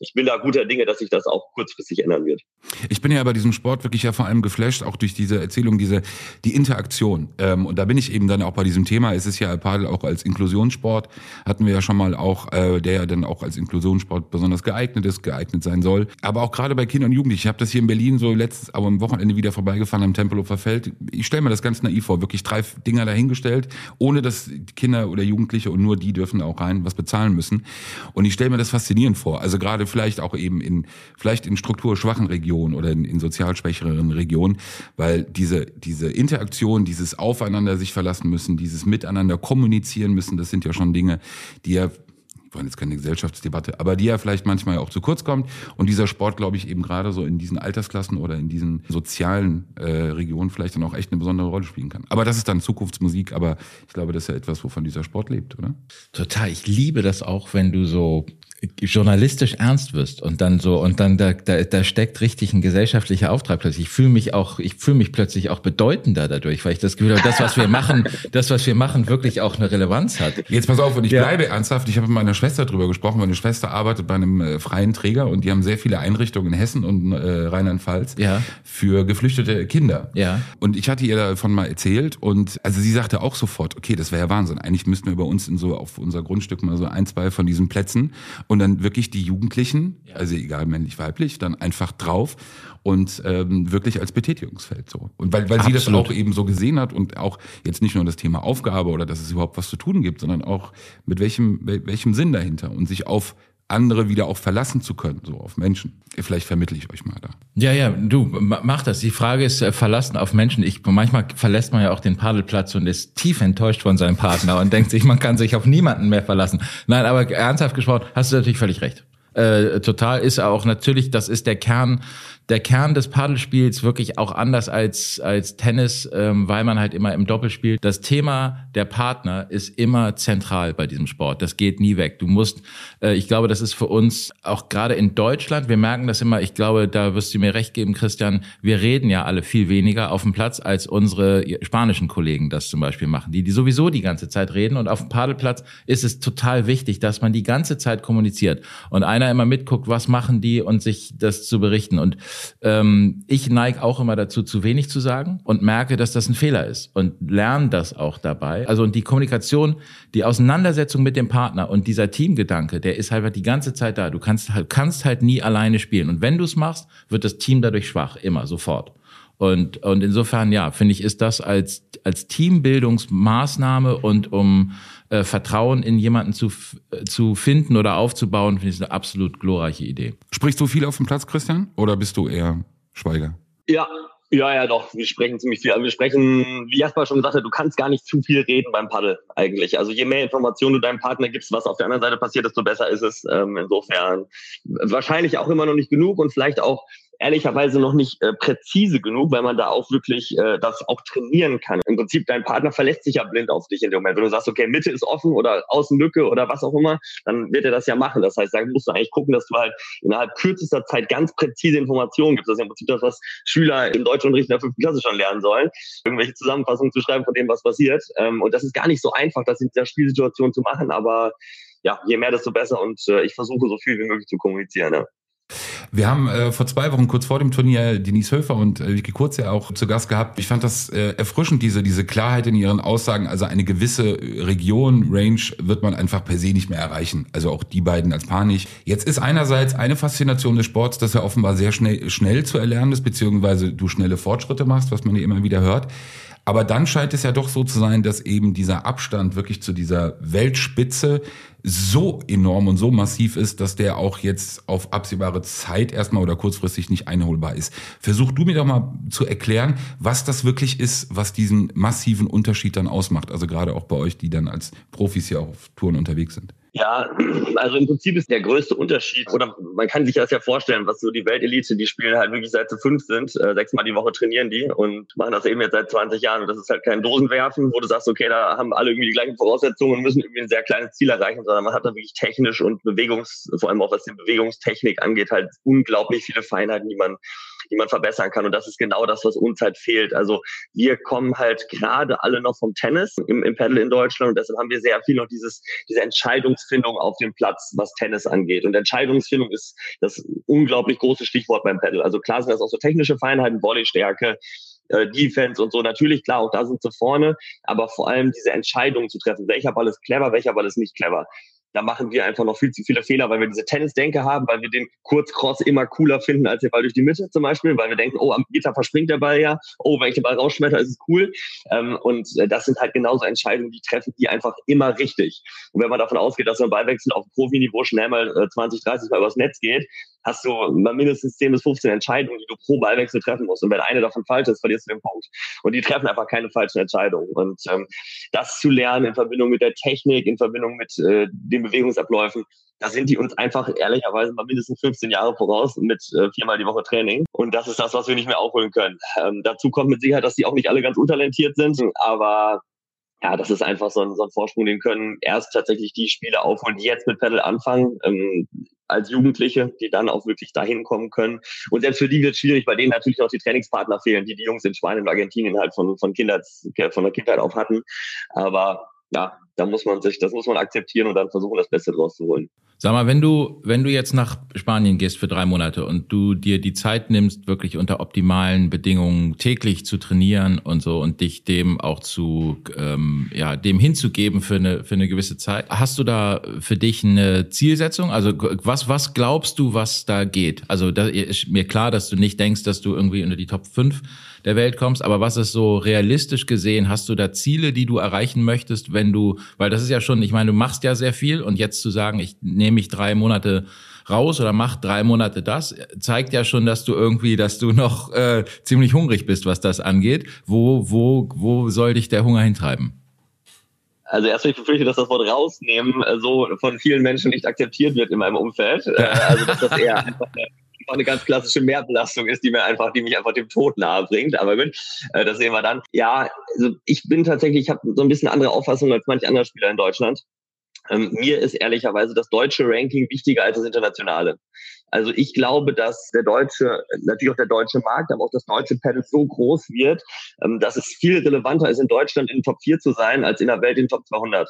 ich bin da guter Dinge, dass sich das auch kurzfristig ändern wird. Ich bin ja bei diesem Sport wirklich ja vor allem geflasht, auch durch diese Erzählung, diese die Interaktion. Ähm, und da bin ich eben dann auch bei diesem Thema. Es ist ja Padel auch als Inklusionssport hatten wir ja schon mal auch, äh, der ja dann auch als Inklusionssport besonders geeignet ist, geeignet sein soll. Aber auch gerade bei Kindern und Jugendlichen. Ich habe das hier in Berlin so letztes, aber am Wochenende wieder vorbeigefahren am Tempelhofer Feld. Ich stelle mir das ganz naiv vor, wirklich drei Dinger dahingestellt, ohne dass Kinder oder Jugendliche und nur die dürfen auch rein was bezahlen müssen. Und ich stelle mir das faszinierend vor. Also gerade vielleicht auch eben in vielleicht in strukturschwachen Regionen oder in, in sozial schwächeren Regionen, weil diese diese Interaktion, dieses Aufeinander sich verlassen müssen, dieses Miteinander kommunizieren müssen, das sind ja schon Dinge, die ja wollen jetzt keine Gesellschaftsdebatte, aber die ja vielleicht manchmal auch zu kurz kommt. Und dieser Sport, glaube ich, eben gerade so in diesen Altersklassen oder in diesen sozialen äh, Regionen vielleicht dann auch echt eine besondere Rolle spielen kann. Aber das ist dann Zukunftsmusik, aber ich glaube, das ist ja etwas, wovon dieser Sport lebt, oder? Total. Ich liebe das auch, wenn du so journalistisch ernst wirst und dann so und dann da, da, da steckt richtig ein gesellschaftlicher Auftrag plötzlich. Ich fühle mich auch, ich fühle mich plötzlich auch bedeutender dadurch, weil ich das Gefühl habe, das, was wir machen, [laughs] das, was wir machen, wirklich auch eine Relevanz hat. Jetzt pass auf, und ich ja. bleibe ernsthaft. Ich habe mit meiner Schwester drüber gesprochen. Meine Schwester arbeitet bei einem äh, freien Träger und die haben sehr viele Einrichtungen in Hessen und äh, Rheinland-Pfalz ja. für geflüchtete Kinder. Ja. Und ich hatte ihr davon mal erzählt und also sie sagte auch sofort, okay, das wäre ja Wahnsinn. Eigentlich müssten wir bei uns in so auf unser Grundstück mal so ein, zwei von diesen Plätzen und dann wirklich die Jugendlichen, also egal männlich, weiblich, dann einfach drauf und ähm, wirklich als Betätigungsfeld so. Und weil, weil sie das auch eben so gesehen hat und auch jetzt nicht nur das Thema Aufgabe oder dass es überhaupt was zu tun gibt, sondern auch mit welchem, welchem Sinn dahinter und sich auf andere wieder auch verlassen zu können, so auf Menschen. Vielleicht vermittle ich euch mal da. Ja, ja, du mach das. Die Frage ist äh, verlassen auf Menschen. Ich manchmal verlässt man ja auch den Padelplatz und ist tief enttäuscht von seinem Partner und [laughs] denkt sich, man kann sich auf niemanden mehr verlassen. Nein, aber ernsthaft gesprochen, hast du natürlich völlig recht. Äh, total ist auch natürlich, das ist der Kern der Kern des Paddelspiels wirklich auch anders als, als Tennis, ähm, weil man halt immer im Doppel spielt. Das Thema der Partner ist immer zentral bei diesem Sport. Das geht nie weg. Du musst, äh, ich glaube, das ist für uns auch gerade in Deutschland, wir merken das immer, ich glaube, da wirst du mir recht geben, Christian, wir reden ja alle viel weniger auf dem Platz, als unsere spanischen Kollegen das zum Beispiel machen, die, die sowieso die ganze Zeit reden. Und auf dem Paddelplatz ist es total wichtig, dass man die ganze Zeit kommuniziert und einer immer mitguckt, was machen die und sich das zu berichten. Und ähm, ich neige auch immer dazu, zu wenig zu sagen und merke, dass das ein Fehler ist und lerne das auch dabei. Also und die Kommunikation, die Auseinandersetzung mit dem Partner und dieser Teamgedanke, der ist halt die ganze Zeit da. Du kannst halt, kannst halt nie alleine spielen. Und wenn du es machst, wird das Team dadurch schwach, immer, sofort. Und, und insofern, ja, finde ich, ist das als, als Teambildungsmaßnahme und um äh, Vertrauen in jemanden zu, äh, zu finden oder aufzubauen, finde ich eine absolut glorreiche Idee. Sprichst du viel auf dem Platz, Christian? Oder bist du eher Schweiger? Ja, ja, ja, doch. Wir sprechen ziemlich viel. Also wir sprechen, wie Jasper schon gesagt hat, du kannst gar nicht zu viel reden beim Paddel eigentlich. Also je mehr Informationen du deinem Partner gibst, was auf der anderen Seite passiert, desto besser ist es. Ähm, insofern wahrscheinlich auch immer noch nicht genug und vielleicht auch ehrlicherweise noch nicht äh, präzise genug, weil man da auch wirklich äh, das auch trainieren kann. Im Prinzip, dein Partner verlässt sich ja blind auf dich in dem Moment. Wenn du sagst, okay, Mitte ist offen oder Außenlücke oder was auch immer, dann wird er das ja machen. Das heißt, da musst du eigentlich gucken, dass du halt innerhalb kürzester Zeit ganz präzise Informationen gibst. Das ist ja im Prinzip das, was Schüler im Deutschunterricht in der fünften Klasse schon lernen sollen, irgendwelche Zusammenfassungen zu schreiben von dem, was passiert. Ähm, und das ist gar nicht so einfach, das in der Spielsituation zu machen, aber ja, je mehr, desto besser und äh, ich versuche so viel wie möglich zu kommunizieren. Ja. Wir haben äh, vor zwei Wochen kurz vor dem Turnier Denise Höfer und äh, Vicky Kurz ja auch zu Gast gehabt. Ich fand das äh, erfrischend, diese, diese Klarheit in ihren Aussagen. Also eine gewisse Region, Range wird man einfach per se nicht mehr erreichen. Also auch die beiden als Paar nicht. Jetzt ist einerseits eine Faszination des Sports, dass er offenbar sehr schnell, schnell zu erlernen ist, beziehungsweise du schnelle Fortschritte machst, was man ja immer wieder hört. Aber dann scheint es ja doch so zu sein, dass eben dieser Abstand wirklich zu dieser Weltspitze so enorm und so massiv ist, dass der auch jetzt auf absehbare Zeit erstmal oder kurzfristig nicht einholbar ist. Versuch du mir doch mal zu erklären, was das wirklich ist, was diesen massiven Unterschied dann ausmacht. Also gerade auch bei euch, die dann als Profis hier auf Touren unterwegs sind. Ja, also im Prinzip ist der größte Unterschied, oder man kann sich das ja vorstellen, was so die Weltelite, die spielen halt wirklich seit sie fünf sind, äh, sechsmal die Woche trainieren die und machen das eben jetzt seit 20 Jahren. Und das ist halt kein Dosenwerfen, wo du sagst, okay, da haben alle irgendwie die gleichen Voraussetzungen und müssen irgendwie ein sehr kleines Ziel erreichen, sondern man hat da wirklich technisch und Bewegungs, vor allem auch was die Bewegungstechnik angeht, halt unglaublich viele Feinheiten, die man die man verbessern kann. Und das ist genau das, was uns halt fehlt. Also wir kommen halt gerade alle noch vom Tennis im, im Paddle in Deutschland und deshalb haben wir sehr viel noch dieses, diese Entscheidungsfindung auf dem Platz, was Tennis angeht. Und Entscheidungsfindung ist das unglaublich große Stichwort beim Paddle. Also klar sind das auch so technische Feinheiten, Volleystärke, äh, Defense und so. Natürlich, klar, auch da sind sie vorne, aber vor allem diese Entscheidung zu treffen. Welcher Ball ist clever, welcher Ball ist nicht clever da machen wir einfach noch viel zu viele Fehler, weil wir diese Tennisdenke haben, weil wir den Kurzcross immer cooler finden als der Ball durch die Mitte zum Beispiel, weil wir denken, oh, am Gitter verspringt der Ball ja, oh, wenn ich den Ball rausschmetter, ist es cool. Ähm, und äh, das sind halt genauso Entscheidungen, die treffen die einfach immer richtig. Und wenn man davon ausgeht, dass so ein Ballwechsel auf Profiniveau schnell mal äh, 20, 30 Mal übers Netz geht, hast du mal mindestens 10 bis 15 Entscheidungen, die du pro Ballwechsel treffen musst. Und wenn eine davon falsch ist, verlierst du den Punkt. Und die treffen einfach keine falschen Entscheidungen. Und ähm, das zu lernen in Verbindung mit der Technik, in Verbindung mit äh, den Bewegungsabläufen, da sind die uns einfach ehrlicherweise mal mindestens 15 Jahre voraus mit äh, viermal die Woche Training. Und das ist das, was wir nicht mehr aufholen können. Ähm, dazu kommt mit Sicherheit, dass die auch nicht alle ganz untalentiert sind, aber ja, das ist einfach so ein, so ein Vorsprung, den können erst tatsächlich die Spieler aufholen, die jetzt mit Pedal anfangen. Ähm, als Jugendliche, die dann auch wirklich dahin kommen können. Und selbst für die wird es schwierig, weil denen natürlich auch die Trainingspartner fehlen, die die Jungs in Spanien und Argentinien halt von, von, Kindheit, von der Kindheit auf hatten. Aber ja, da muss man sich, das muss man akzeptieren und dann versuchen, das Beste draus zu holen. Sag mal, wenn du, wenn du jetzt nach Spanien gehst für drei Monate und du dir die Zeit nimmst, wirklich unter optimalen Bedingungen täglich zu trainieren und so und dich dem auch zu, ähm, ja, dem hinzugeben für eine, für eine gewisse Zeit, hast du da für dich eine Zielsetzung? Also was, was glaubst du, was da geht? Also da ist mir klar, dass du nicht denkst, dass du irgendwie unter die Top 5 der Welt kommst, aber was ist so realistisch gesehen? Hast du da Ziele, die du erreichen möchtest, wenn du, weil das ist ja schon, ich meine, du machst ja sehr viel und jetzt zu sagen, ich nehme mich drei Monate raus oder mach drei Monate das, zeigt ja schon, dass du irgendwie, dass du noch äh, ziemlich hungrig bist, was das angeht. Wo, wo, wo soll dich der Hunger hintreiben? Also erstmal ich befürchte, dass das Wort rausnehmen äh, so von vielen Menschen nicht akzeptiert wird in meinem Umfeld. Äh, also dass das eher [laughs] einfach eine eine ganz klassische Mehrbelastung ist, die mir einfach, die mich einfach dem Tod nahe bringt. Aber gut, äh, das sehen wir dann. Ja, also ich bin tatsächlich, ich habe so ein bisschen andere Auffassung als manche andere Spieler in Deutschland. Ähm, mir ist ehrlicherweise das deutsche Ranking wichtiger als das internationale. Also ich glaube, dass der deutsche, natürlich auch der deutsche Markt, aber auch das deutsche Paddle so groß wird, ähm, dass es viel relevanter ist, in Deutschland in Top 4 zu sein, als in der Welt in Top 200.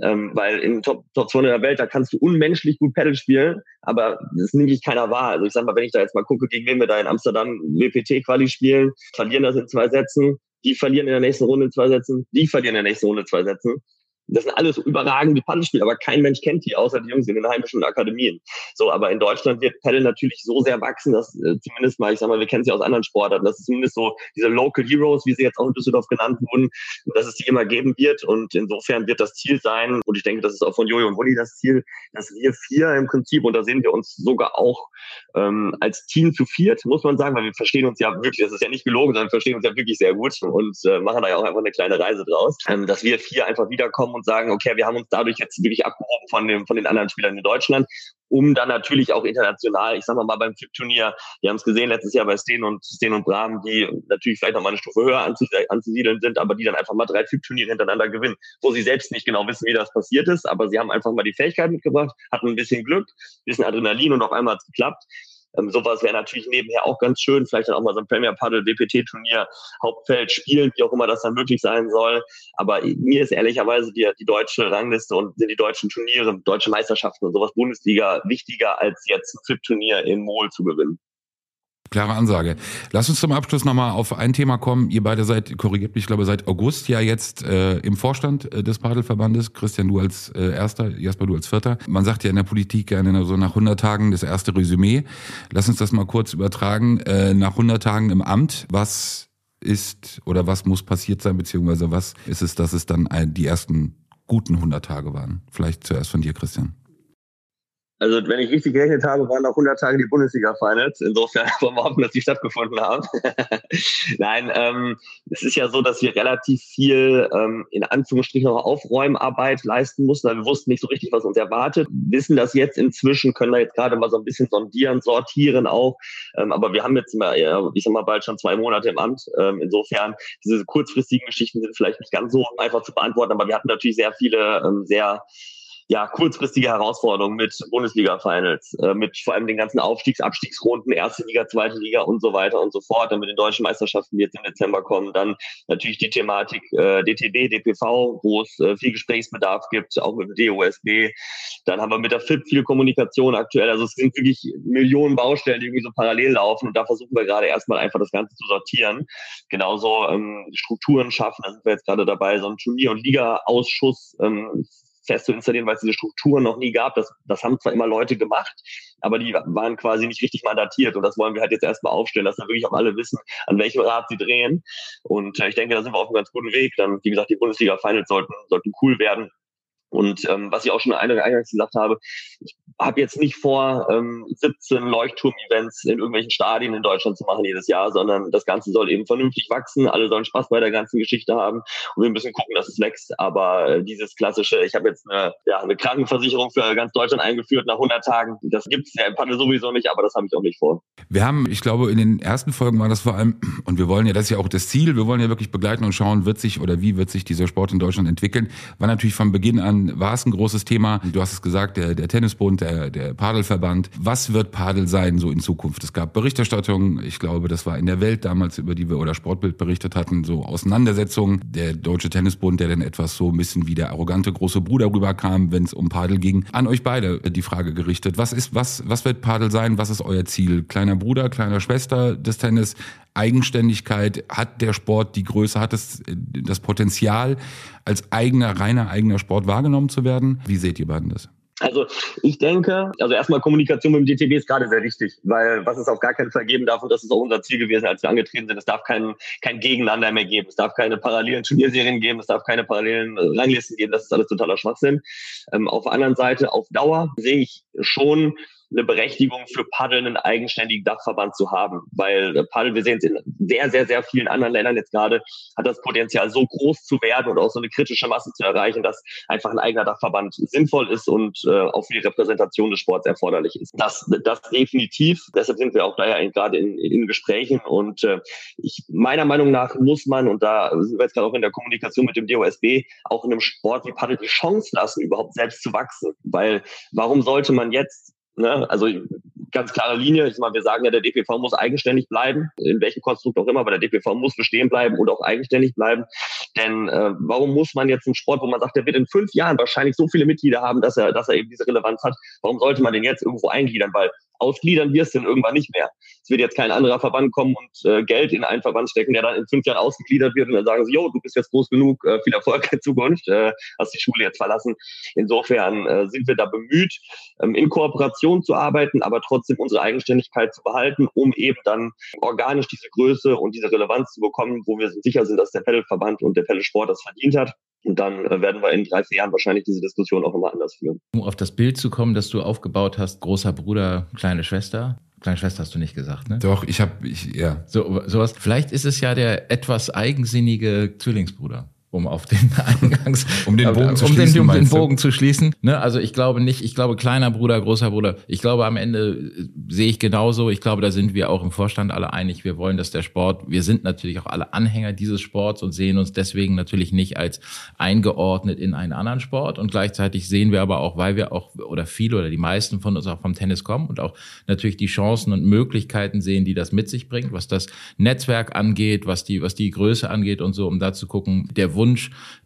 Ähm, weil in Top, Top 200 der Welt, da kannst du unmenschlich gut Paddle spielen, aber das nimmt dich keiner wahr. Also ich sag mal, wenn ich da jetzt mal gucke, gegen wen wir da in Amsterdam WPT-Quali spielen, verlieren das in zwei Sätzen, die verlieren in der nächsten Runde in zwei Sätzen, die verlieren in der nächsten Runde in zwei Sätzen. Das sind alles überragende Paddelspieler, aber kein Mensch kennt die, außer die Jungs in den heimischen Akademien. So, aber in Deutschland wird Paddle natürlich so sehr wachsen, dass äh, zumindest mal, ich sag mal, wir kennen sie aus anderen Sportarten, dass es zumindest so diese Local Heroes, wie sie jetzt auch in Düsseldorf genannt wurden, dass es die immer geben wird. Und insofern wird das Ziel sein, und ich denke, das ist auch von Jojo und Wulli das Ziel, dass wir vier im Prinzip, und da sehen wir uns sogar auch ähm, als Team zu viert, muss man sagen, weil wir verstehen uns ja wirklich, das ist ja nicht gelogen, sondern wir verstehen uns ja wirklich sehr gut und äh, machen da ja auch einfach eine kleine Reise draus, ähm, dass wir vier einfach wiederkommen und und sagen, okay, wir haben uns dadurch jetzt wirklich abgehoben von, dem, von den anderen Spielern in Deutschland, um dann natürlich auch international, ich sag mal, mal beim FIP-Turnier, wir haben es gesehen letztes Jahr bei Sten und Sten und Brahm, die natürlich vielleicht noch mal eine Stufe höher anzusiedeln sind, aber die dann einfach mal drei FIP-Turniere hintereinander gewinnen, wo sie selbst nicht genau wissen, wie das passiert ist, aber sie haben einfach mal die Fähigkeit mitgebracht, hatten ein bisschen Glück, ein bisschen Adrenalin und auf einmal hat es geklappt. Ähm, sowas wäre natürlich nebenher auch ganz schön. Vielleicht dann auch mal so ein Premier Paddle WPT Turnier, Hauptfeld spielen, wie auch immer das dann möglich sein soll. Aber mir ist ehrlicherweise die, die deutsche Rangliste und sind die deutschen Turniere, deutsche Meisterschaften und sowas Bundesliga wichtiger als jetzt ein FIP-Turnier in Mol zu gewinnen. Klare Ansage. Lass uns zum Abschluss nochmal auf ein Thema kommen. Ihr beide seid, korrigiert mich, ich glaube, seit August ja jetzt äh, im Vorstand äh, des Padelverbandes. Christian, du als äh, Erster, Jasper, du als Vierter. Man sagt ja in der Politik gerne so nach 100 Tagen das erste Resümee. Lass uns das mal kurz übertragen. Äh, nach 100 Tagen im Amt, was ist oder was muss passiert sein, beziehungsweise was ist es, dass es dann die ersten guten 100 Tage waren? Vielleicht zuerst von dir, Christian. Also wenn ich richtig gerechnet habe, waren noch 100 Tage die Bundesliga-Finals. Insofern [laughs] wollen wir hoffen, dass die stattgefunden haben. [laughs] Nein, ähm, es ist ja so, dass wir relativ viel ähm, in Anführungsstrichen noch Aufräumarbeit leisten mussten. Weil wir wussten nicht so richtig, was uns erwartet. Wissen das jetzt inzwischen, können da jetzt gerade mal so ein bisschen sondieren, sortieren auch. Ähm, aber wir haben jetzt mal, ich sag mal, bald schon zwei Monate im Amt. Ähm, insofern, diese kurzfristigen Geschichten sind vielleicht nicht ganz so einfach zu beantworten, aber wir hatten natürlich sehr viele ähm, sehr ja, kurzfristige Herausforderungen mit Bundesliga-Finals, äh, mit vor allem den ganzen Aufstiegs-, Abstiegsrunden, erste Liga, zweite Liga und so weiter und so fort, dann mit den deutschen Meisterschaften, die jetzt im Dezember kommen, dann natürlich die Thematik äh, DTB, DPV, wo es äh, viel Gesprächsbedarf gibt, auch mit dem DOSB. Dann haben wir mit der FIP viel Kommunikation aktuell. Also es sind wirklich Millionen Baustellen, die irgendwie so parallel laufen und da versuchen wir gerade erstmal einfach das Ganze zu sortieren. Genauso ähm, Strukturen schaffen, da sind wir jetzt gerade dabei, so ein Turnier- und Liga-Ausschuss ähm, fest zu installieren, weil es diese Strukturen noch nie gab. Das, das haben zwar immer Leute gemacht, aber die waren quasi nicht richtig mandatiert. Und das wollen wir halt jetzt erstmal aufstellen, dass dann wirklich auch alle wissen, an welchem Rad sie drehen. Und äh, ich denke, da sind wir auf einem ganz guten Weg. Dann, wie gesagt, die Bundesliga-Finals sollten, sollten cool werden. Und ähm, was ich auch schon eingangs gesagt habe, ich habe jetzt nicht vor, ähm, 17 Leuchtturm-Events in irgendwelchen Stadien in Deutschland zu machen jedes Jahr, sondern das Ganze soll eben vernünftig wachsen. Alle sollen Spaß bei der ganzen Geschichte haben und wir müssen gucken, dass es wächst. Aber äh, dieses klassische, ich habe jetzt eine, ja, eine Krankenversicherung für ganz Deutschland eingeführt nach 100 Tagen, das gibt's ja im Paddel sowieso nicht, aber das habe ich auch nicht vor. Wir haben, ich glaube, in den ersten Folgen war das vor allem, und wir wollen ja, das ist ja auch das Ziel, wir wollen ja wirklich begleiten und schauen, wird sich oder wie wird sich dieser Sport in Deutschland entwickeln. War natürlich von Beginn an, war es ein großes Thema. Du hast es gesagt, der, der Tennisbund, der, der Padelverband. Was wird Padel sein so in Zukunft? Es gab Berichterstattung, ich glaube, das war in der Welt damals, über die wir oder Sportbild berichtet hatten, so Auseinandersetzungen. Der Deutsche Tennisbund, der dann etwas so ein bisschen wie der arrogante große Bruder rüberkam, wenn es um Padel ging. An euch beide die Frage gerichtet. Was ist, was, was wird Padel sein? Was ist euer Ziel? Kleiner Bruder, kleiner Schwester des Tennis? Eigenständigkeit? Hat der Sport die Größe, hat es das Potenzial, als eigener, reiner eigener Sport wahrgenommen zu werden? Wie seht ihr beiden das? Also ich denke, also erstmal Kommunikation mit dem DTB ist gerade sehr wichtig, weil was es auf gar keinen Fall geben darf, und das ist auch unser Ziel gewesen, als wir angetreten sind, es darf kein, kein Gegeneinander mehr geben, es darf keine parallelen Turnierserien geben, es darf keine parallelen Ranglisten geben, das ist alles totaler Schwachsinn. Ähm, auf der anderen Seite, auf Dauer sehe ich schon eine Berechtigung für Paddel einen eigenständigen Dachverband zu haben. Weil äh, Paddel, wir sehen es in sehr, sehr, sehr vielen anderen Ländern jetzt gerade, hat das Potenzial so groß zu werden und auch so eine kritische Masse zu erreichen, dass einfach ein eigener Dachverband sinnvoll ist und äh, auch für die Repräsentation des Sports erforderlich ist. Das, das definitiv. Deshalb sind wir auch da ja gerade in, in Gesprächen und äh, ich, meiner Meinung nach muss man, und da sind wir jetzt gerade auch in der Kommunikation mit dem DOSB, auch in einem Sport wie Paddel die Chance lassen, überhaupt selbst zu wachsen. Weil warum sollte man jetzt Ne? Also ganz klare Linie. Ich meine, wir sagen ja, der DPV muss eigenständig bleiben, in welchem Konstrukt auch immer, aber der DPV muss bestehen bleiben und auch eigenständig bleiben. Denn äh, warum muss man jetzt einen Sport, wo man sagt, der wird in fünf Jahren wahrscheinlich so viele Mitglieder haben, dass er, dass er eben diese Relevanz hat, warum sollte man den jetzt irgendwo eingliedern? Weil ausgliedern wirst du dann irgendwann nicht mehr. Es wird jetzt kein anderer Verband kommen und äh, Geld in einen Verband stecken, der dann in fünf Jahren ausgegliedert wird und dann sagen sie, jo, du bist jetzt groß genug, äh, viel Erfolg in Zukunft, äh, hast die Schule jetzt verlassen. Insofern äh, sind wir da bemüht, ähm, in Kooperation zu arbeiten, aber trotzdem unsere Eigenständigkeit zu behalten, um eben dann organisch diese Größe und diese Relevanz zu bekommen, wo wir sicher sind, dass der Pedalverband und der Pedalsport das verdient hat. Und dann äh, werden wir in drei, vier Jahren wahrscheinlich diese Diskussion auch immer anders führen. Um auf das Bild zu kommen, das du aufgebaut hast, großer Bruder, kleine Schwester. Kleine Schwester hast du nicht gesagt, ne? Doch, ich habe, ich, ja. So, sowas. Vielleicht ist es ja der etwas eigensinnige Zwillingsbruder. Um auf den [laughs] Eingangs, um den Bogen zu um schließen. Den, um den? Bogen zu schließen. Ne? Also ich glaube nicht, ich glaube kleiner Bruder, großer Bruder. Ich glaube am Ende äh, sehe ich genauso. Ich glaube, da sind wir auch im Vorstand alle einig. Wir wollen, dass der Sport, wir sind natürlich auch alle Anhänger dieses Sports und sehen uns deswegen natürlich nicht als eingeordnet in einen anderen Sport. Und gleichzeitig sehen wir aber auch, weil wir auch oder viele oder die meisten von uns auch vom Tennis kommen und auch natürlich die Chancen und Möglichkeiten sehen, die das mit sich bringt, was das Netzwerk angeht, was die, was die Größe angeht und so, um da zu gucken, der Wunsch,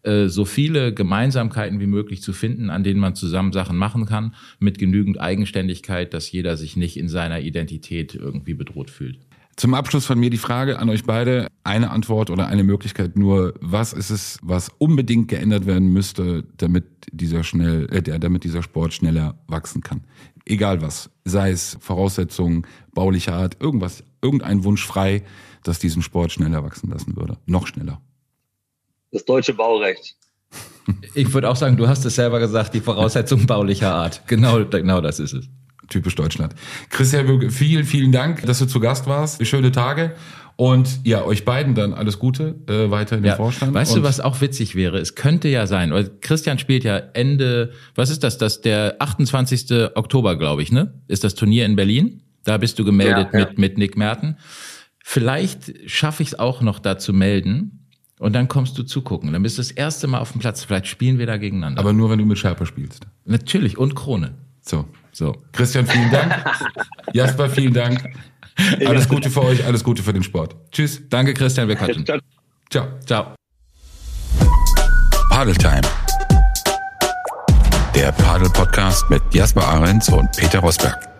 äh, so viele Gemeinsamkeiten wie möglich zu finden, an denen man zusammen Sachen machen kann, mit genügend Eigenständigkeit, dass jeder sich nicht in seiner Identität irgendwie bedroht fühlt. Zum Abschluss von mir die Frage an euch beide. Eine Antwort oder eine Möglichkeit nur. Was ist es, was unbedingt geändert werden müsste, damit dieser schnell, äh, damit dieser Sport schneller wachsen kann? Egal was. Sei es Voraussetzungen, baulicher Art, irgendwas, irgendein Wunsch frei, dass diesen Sport schneller wachsen lassen würde. Noch schneller. Das deutsche Baurecht. Ich würde auch sagen, du hast es selber gesagt, die Voraussetzungen baulicher Art. Genau, genau das ist es. Typisch Deutschland. Christian Böge, vielen, vielen Dank, dass du zu Gast warst. Schöne Tage. Und ja, euch beiden dann alles Gute äh, weiter in den Ja. Vorstand. Weißt Und du, was auch witzig wäre? Es könnte ja sein, weil Christian spielt ja Ende, was ist das? Das der 28. Oktober, glaube ich, ne? Ist das Turnier in Berlin? Da bist du gemeldet Ja, ja. mit mit Nick Merten. Vielleicht schaffe ich es auch noch da zu melden und dann kommst du zugucken. Dann bist du das erste Mal auf dem Platz. Vielleicht spielen wir da gegeneinander. Aber nur, wenn du mit Scherper spielst. natürlich und Krone. So. So. Christian, vielen Dank. [laughs] Jasper, vielen Dank. Alles Gute für euch, alles Gute für den Sport. Tschüss. Danke, Christian. Wir quatschen. Ciao. Ciao. Ciao. Padeltime. Der Padel-Podcast mit Jasper Ahrens und Peter Rosberg.